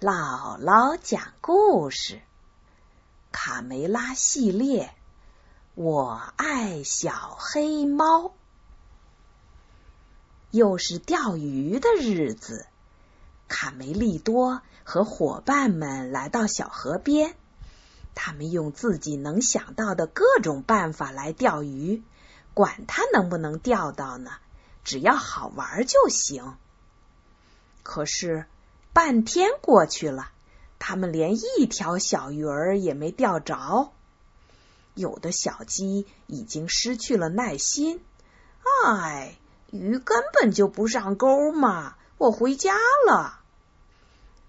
姥姥讲故事，卡梅拉系列。我爱小黑猫。又是钓鱼的日子，卡梅利多和伙伴们来到小河边。他们用自己能想到的各种办法来钓鱼，管他能不能钓到呢，只要好玩就行。可是。半天过去了，他们连一条小鱼儿也没钓着。有的小鸡已经失去了耐心，哎，鱼根本就不上钩嘛！我回家了。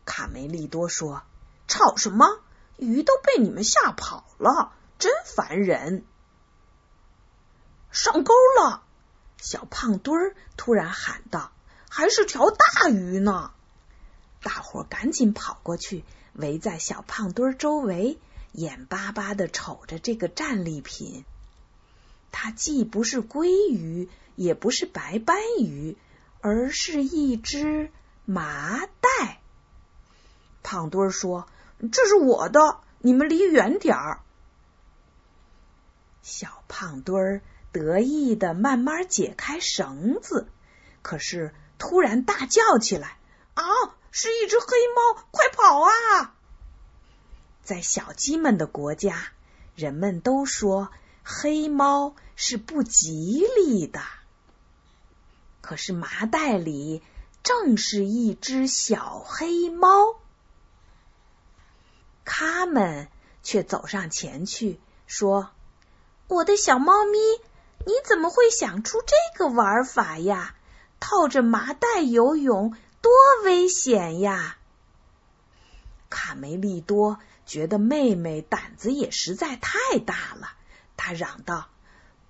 卡梅利多说：“吵什么？鱼都被你们吓跑了，真烦人！”上钩了！小胖墩儿突然喊道：“还是条大鱼呢！”大伙赶紧跑过去，围在小胖墩周围，眼巴巴的瞅着这个战利品。它既不是鲑鱼，也不是白斑鱼，而是一只麻袋。胖墩儿说：“这是我的，你们离远点儿。”小胖墩儿得意的慢慢解开绳子，可是突然大叫起来：“啊！”是一只黑猫，快跑啊！在小鸡们的国家，人们都说黑猫是不吉利的。可是麻袋里正是一只小黑猫，他们却走上前去说：“我的小猫咪，你怎么会想出这个玩法呀？套着麻袋游泳。”多危险呀！卡梅利多觉得妹妹胆子也实在太大了，他嚷道：“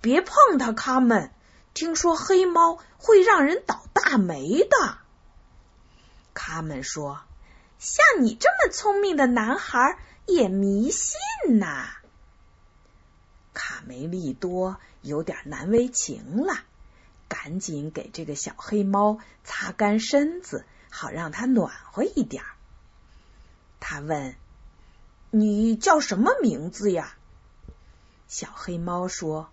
别碰它，卡门！听说黑猫会让人倒大霉的。”卡门说：“像你这么聪明的男孩也迷信呐！”卡梅利多有点难为情了。赶紧给这个小黑猫擦干身子，好让它暖和一点儿。他问：“你叫什么名字呀？”小黑猫说：“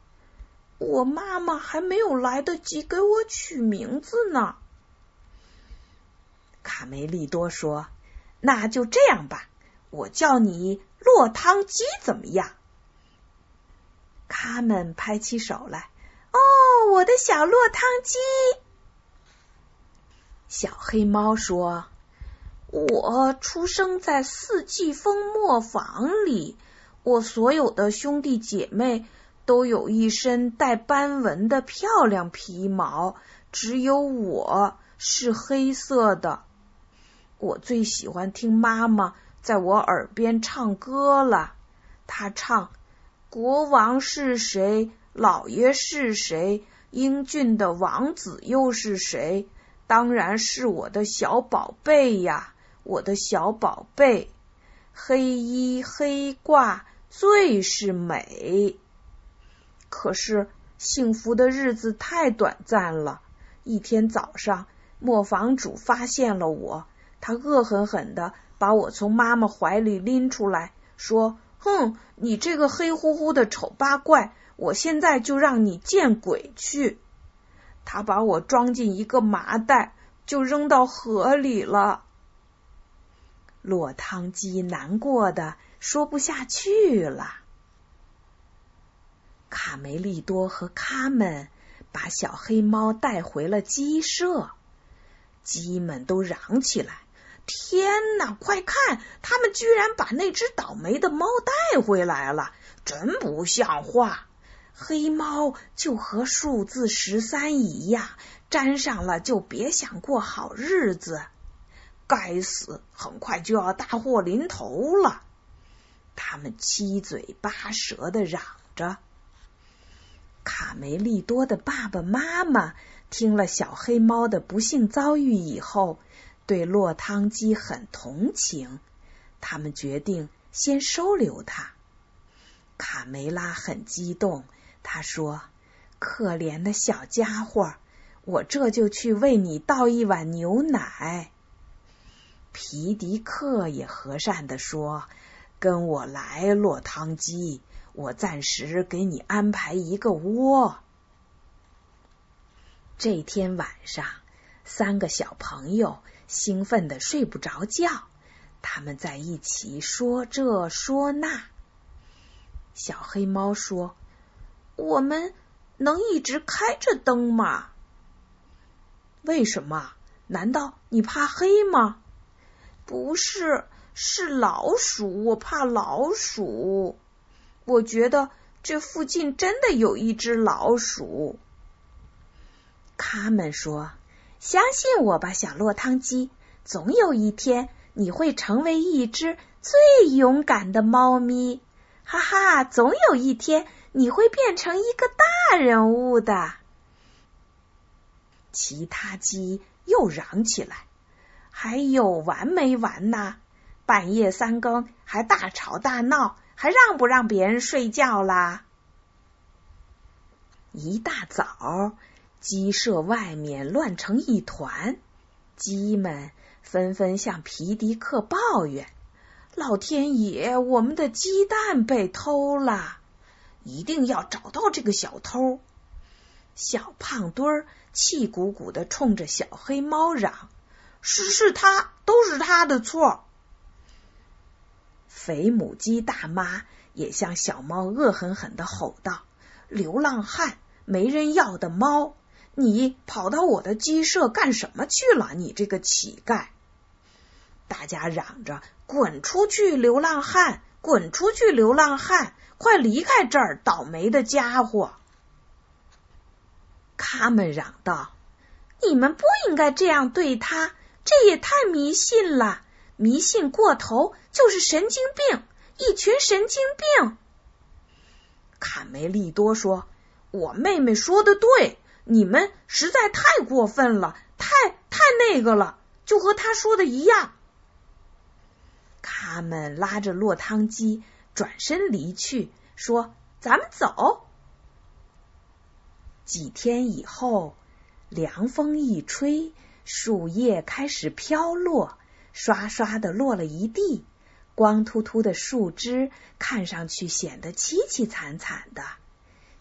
我妈妈还没有来得及给我取名字呢。”卡梅利多说：“那就这样吧，我叫你落汤鸡，怎么样？”他们拍起手来。哦，我的小落汤鸡！小黑猫说：“我出生在四季风磨坊里，我所有的兄弟姐妹都有一身带斑纹的漂亮皮毛，只有我是黑色的。我最喜欢听妈妈在我耳边唱歌了，她唱：国王是谁？”老爷是谁？英俊的王子又是谁？当然是我的小宝贝呀，我的小宝贝。黑衣黑褂最是美。可是幸福的日子太短暂了。一天早上，磨坊主发现了我，他恶狠狠的把我从妈妈怀里拎出来，说：“哼，你这个黑乎乎的丑八怪！”我现在就让你见鬼去！他把我装进一个麻袋，就扔到河里了。落汤鸡难过的说不下去了。卡梅利多和卡门把小黑猫带回了鸡舍，鸡们都嚷起来：“天哪，快看，他们居然把那只倒霉的猫带回来了，真不像话！”黑猫就和数字十三一样，沾上了就别想过好日子。该死，很快就要大祸临头了。他们七嘴八舌的嚷着。卡梅利多的爸爸妈妈听了小黑猫的不幸遭遇以后，对落汤鸡很同情，他们决定先收留它。卡梅拉很激动。他说：“可怜的小家伙，我这就去为你倒一碗牛奶。”皮迪克也和善的说：“跟我来，落汤鸡，我暂时给你安排一个窝。”这天晚上，三个小朋友兴奋的睡不着觉，他们在一起说这说那。小黑猫说：“我们能一直开着灯吗？”“为什么？难道你怕黑吗？”“不是，是老鼠，我怕老鼠。我觉得这附近真的有一只老鼠。”他们说：“相信我吧，小落汤鸡，总有一天你会成为一只最勇敢的猫咪。”哈哈，总有一天你会变成一个大人物的。其他鸡又嚷起来：“还有完没完呐？半夜三更还大吵大闹，还让不让别人睡觉啦？”一大早，鸡舍外面乱成一团，鸡们纷纷向皮迪克抱怨。老天爷，我们的鸡蛋被偷了！一定要找到这个小偷。小胖墩儿气鼓鼓的冲着小黑猫嚷：“是是他，都是他的错！”肥母鸡大妈也向小猫恶狠狠的吼道：“流浪汉，没人要的猫，你跑到我的鸡舍干什么去了？你这个乞丐！”大家嚷着：“滚出去，流浪汉！滚出去，流浪汉！快离开这儿，倒霉的家伙！”他们嚷道：“你们不应该这样对他，这也太迷信了！迷信过头就是神经病，一群神经病！”卡梅利多说：“我妹妹说的对，你们实在太过分了，太太那个了，就和他说的一样。”他们拉着落汤鸡转身离去，说：“咱们走。”几天以后，凉风一吹，树叶开始飘落，刷刷的落了一地，光秃秃的树枝看上去显得凄凄惨惨的。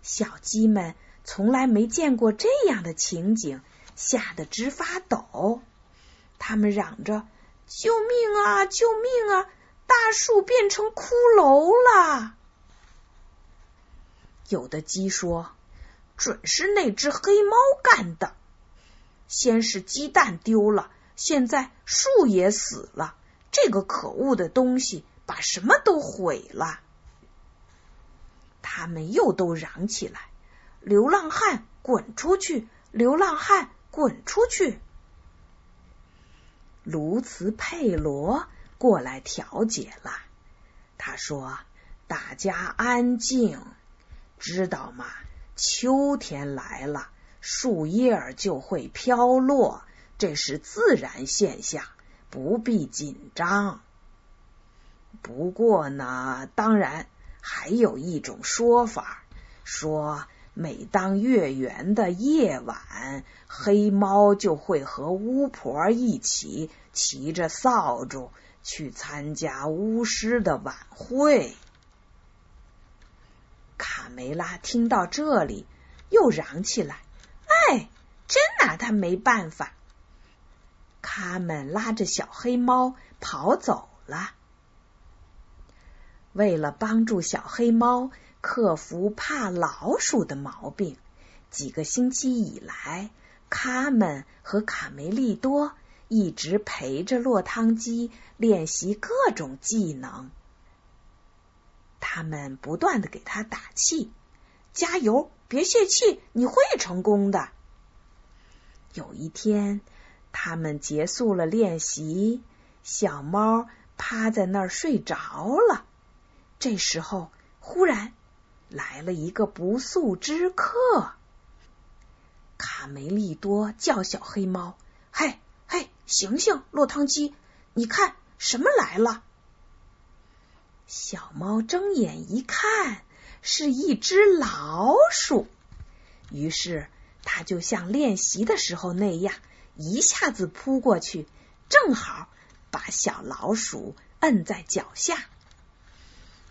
小鸡们从来没见过这样的情景，吓得直发抖。他们嚷着。救命啊！救命啊！大树变成骷髅了。有的鸡说：“准是那只黑猫干的。先是鸡蛋丢了，现在树也死了。这个可恶的东西把什么都毁了。”他们又都嚷起来：“流浪汉，滚出去！流浪汉，滚出去！”卢茨佩罗过来调解了。他说：“大家安静，知道吗？秋天来了，树叶就会飘落，这是自然现象，不必紧张。不过呢，当然还有一种说法，说。”每当月圆的夜晚，黑猫就会和巫婆一起骑着扫帚去参加巫师的晚会。卡梅拉听到这里，又嚷起来：“哎，真拿他没办法！”他们拉着小黑猫跑走了。为了帮助小黑猫。克服怕老鼠的毛病。几个星期以来，卡门和卡梅利多一直陪着落汤鸡练习各种技能。他们不断的给他打气：“加油，别泄气，你会成功的。”有一天，他们结束了练习，小猫趴在那儿睡着了。这时候，忽然。来了一个不速之客，卡梅利多叫小黑猫：“嘿，嘿，醒醒，落汤鸡，你看什么来了？”小猫睁眼一看，是一只老鼠。于是，它就像练习的时候那样，一下子扑过去，正好把小老鼠摁在脚下。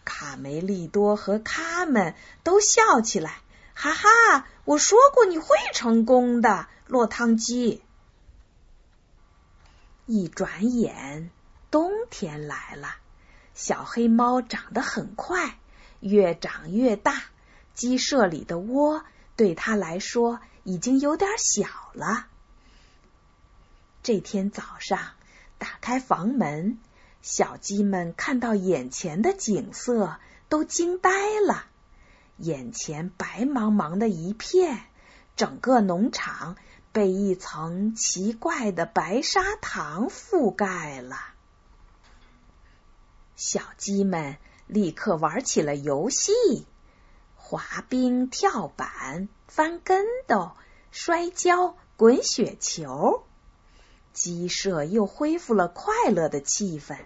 卡梅利多和卡门都笑起来，哈哈！我说过你会成功的，落汤鸡。一转眼，冬天来了，小黑猫长得很快，越长越大。鸡舍里的窝对它来说已经有点小了。这天早上，打开房门，小鸡们看到眼前的景色，都惊呆了。眼前白茫茫的一片，整个农场被一层奇怪的白砂糖覆盖了。小鸡们立刻玩起了游戏：滑冰、跳板、翻跟斗、摔跤、滚雪球。鸡舍又恢复了快乐的气氛。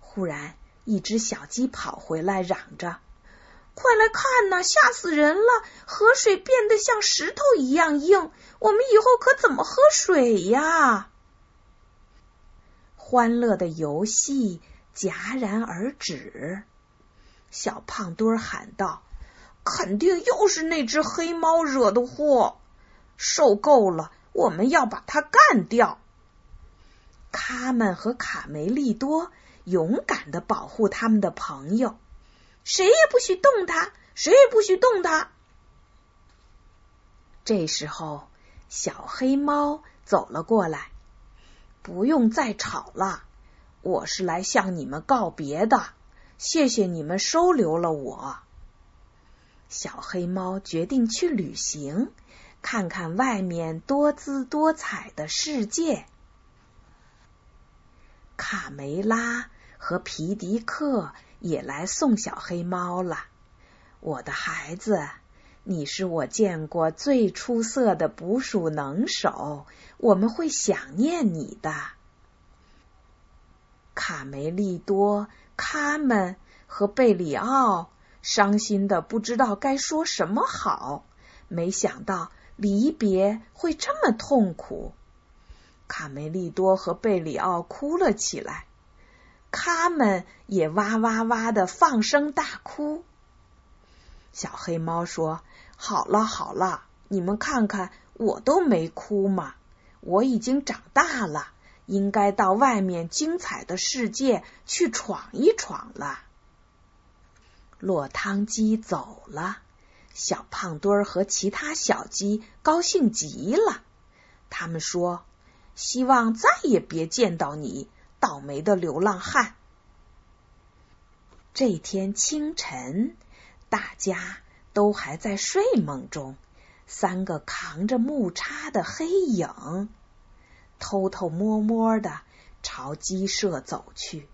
忽然，一只小鸡跑回来，嚷着：“快来看呐，吓死人了！河水变得像石头一样硬，我们以后可怎么喝水呀？”欢乐的游戏戛然而止。小胖墩喊道：“肯定又是那只黑猫惹的祸！受够了，我们要把它干掉！”卡门和卡梅利多勇敢的保护他们的朋友，谁也不许动他，谁也不许动他。这时候，小黑猫走了过来，不用再吵了，我是来向你们告别的，谢谢你们收留了我。小黑猫决定去旅行，看看外面多姿多彩的世界。卡梅拉和皮迪克也来送小黑猫了。我的孩子，你是我见过最出色的捕鼠能手，我们会想念你的。卡梅利多、卡门和贝里奥伤心的不知道该说什么好，没想到离别会这么痛苦。卡梅利多和贝里奥哭了起来，他们也哇哇哇的放声大哭。小黑猫说：“好了好了，你们看看，我都没哭嘛，我已经长大了，应该到外面精彩的世界去闯一闯了。”落汤鸡走了，小胖墩儿和其他小鸡高兴极了，他们说。希望再也别见到你，倒霉的流浪汉。这天清晨，大家都还在睡梦中。三个扛着木叉的黑影，偷偷摸摸的朝鸡舍走去。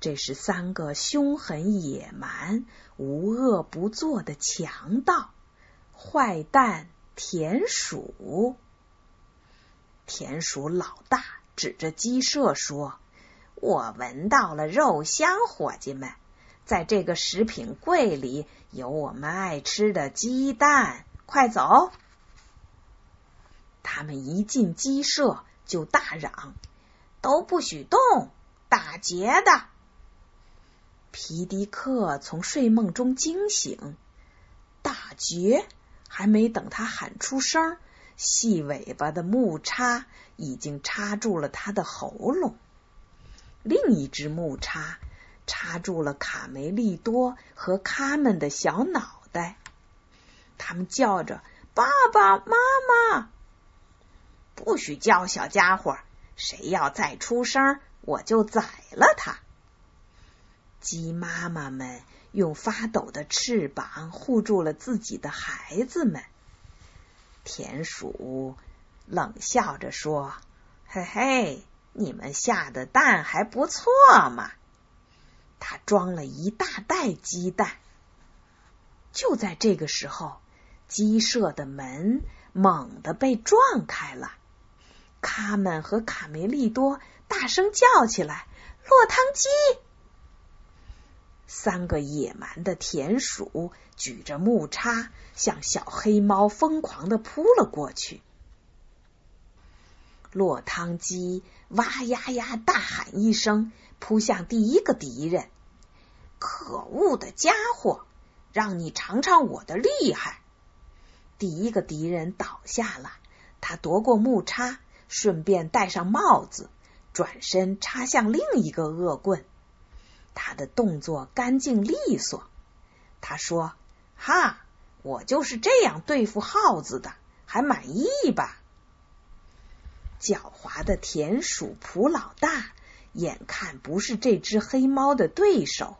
这是三个凶狠野蛮、无恶不作的强盗——坏蛋田鼠。田鼠老大指着鸡舍说：“我闻到了肉香，伙计们，在这个食品柜里有我们爱吃的鸡蛋，快走！”他们一进鸡舍就大嚷：“都不许动，打劫的！”皮迪克从睡梦中惊醒，打劫还没等他喊出声。细尾巴的木叉已经插住了他的喉咙，另一只木叉插住了卡梅利多和卡门的小脑袋。他们叫着：“爸爸妈妈，不许叫，小家伙！谁要再出声，我就宰了他！”鸡妈妈们用发抖的翅膀护住了自己的孩子们。田鼠冷笑着说：“嘿嘿，你们下的蛋还不错嘛！”他装了一大袋鸡蛋。就在这个时候，鸡舍的门猛地被撞开了。卡门和卡梅利多大声叫起来：“落汤鸡！”三个野蛮的田鼠举着木叉，向小黑猫疯狂的扑了过去。落汤鸡哇呀呀大喊一声，扑向第一个敌人。可恶的家伙，让你尝尝我的厉害！第一个敌人倒下了，他夺过木叉，顺便戴上帽子，转身插向另一个恶棍。他的动作干净利索。他说：“哈，我就是这样对付耗子的，还满意吧？”狡猾的田鼠普老大眼看不是这只黑猫的对手，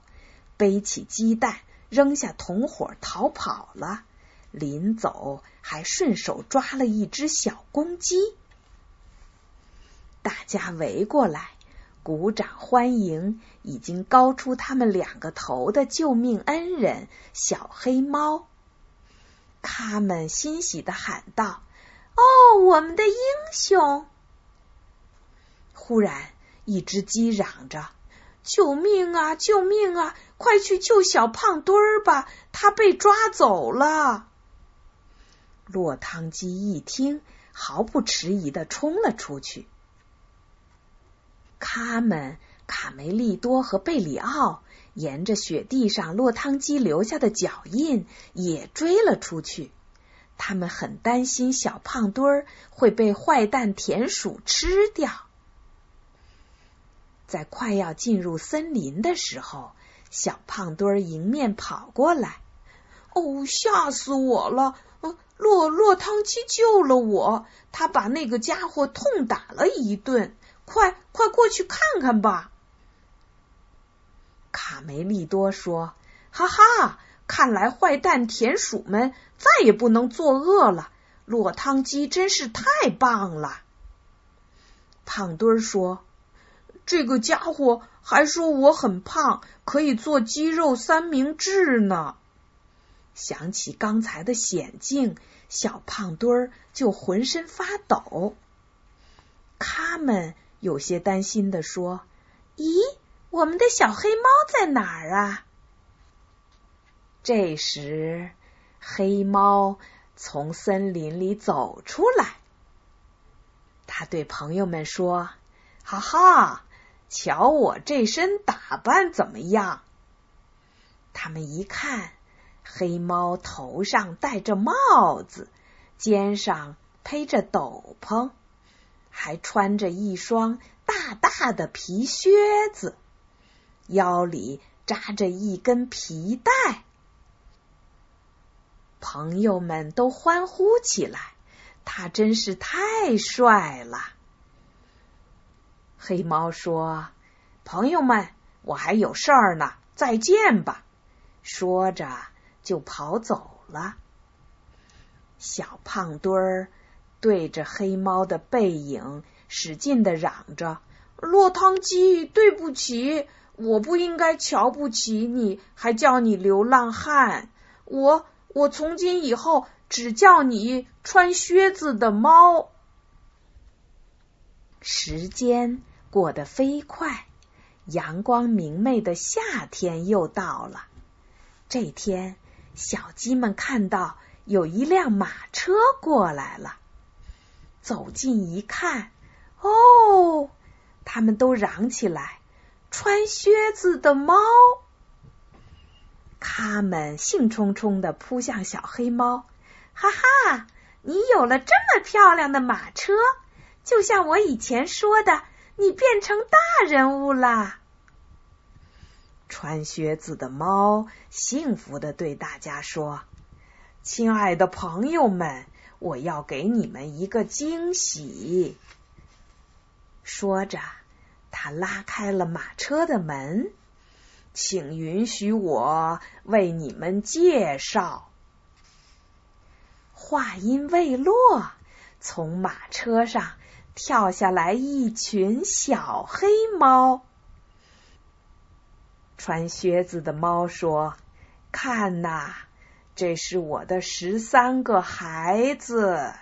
背起鸡蛋，扔下同伙逃跑了。临走还顺手抓了一只小公鸡，大家围过来鼓掌欢迎已经高出他们两个头的救命恩人小黑猫。他们欣喜的喊道：“哦，我们的英雄！”忽然，一只鸡嚷着：“救命啊！救命啊！快去救小胖墩儿吧，他被抓走了。”落汤鸡一听，毫不迟疑的冲了出去。卡门、卡梅利多和贝里奥沿着雪地上落汤鸡留下的脚印也追了出去。他们很担心小胖墩儿会被坏蛋田鼠吃掉。在快要进入森林的时候，小胖墩儿迎面跑过来。哦，吓死我了！落落汤鸡救了我，他把那个家伙痛打了一顿。快快过去看看吧！卡梅利多说：“哈哈，看来坏蛋田鼠们再也不能作恶了。落汤鸡真是太棒了。”胖墩儿说：“这个家伙还说我很胖，可以做鸡肉三明治呢。”想起刚才的险境，小胖墩儿就浑身发抖。他们有些担心的说：“咦，我们的小黑猫在哪儿啊？”这时，黑猫从森林里走出来，他对朋友们说：“哈哈，瞧我这身打扮怎么样？”他们一看。黑猫头上戴着帽子，肩上披着斗篷，还穿着一双大大的皮靴子，腰里扎着一根皮带。朋友们都欢呼起来，他真是太帅了。黑猫说：“朋友们，我还有事儿呢，再见吧。”说着。就跑走了。小胖墩儿对着黑猫的背影使劲的嚷着：“落汤鸡，对不起，我不应该瞧不起你，还叫你流浪汉。我我从今以后只叫你穿靴子的猫。”时间过得飞快，阳光明媚的夏天又到了。这天。小鸡们看到有一辆马车过来了，走近一看，哦，他们都嚷起来：“穿靴子的猫！”他们兴冲冲的扑向小黑猫，哈哈，你有了这么漂亮的马车，就像我以前说的，你变成大人物啦！穿靴子的猫幸福的对大家说：“亲爱的朋友们，我要给你们一个惊喜。”说着，他拉开了马车的门，请允许我为你们介绍。话音未落，从马车上跳下来一群小黑猫。穿靴子的猫说：“看呐，这是我的十三个孩子。”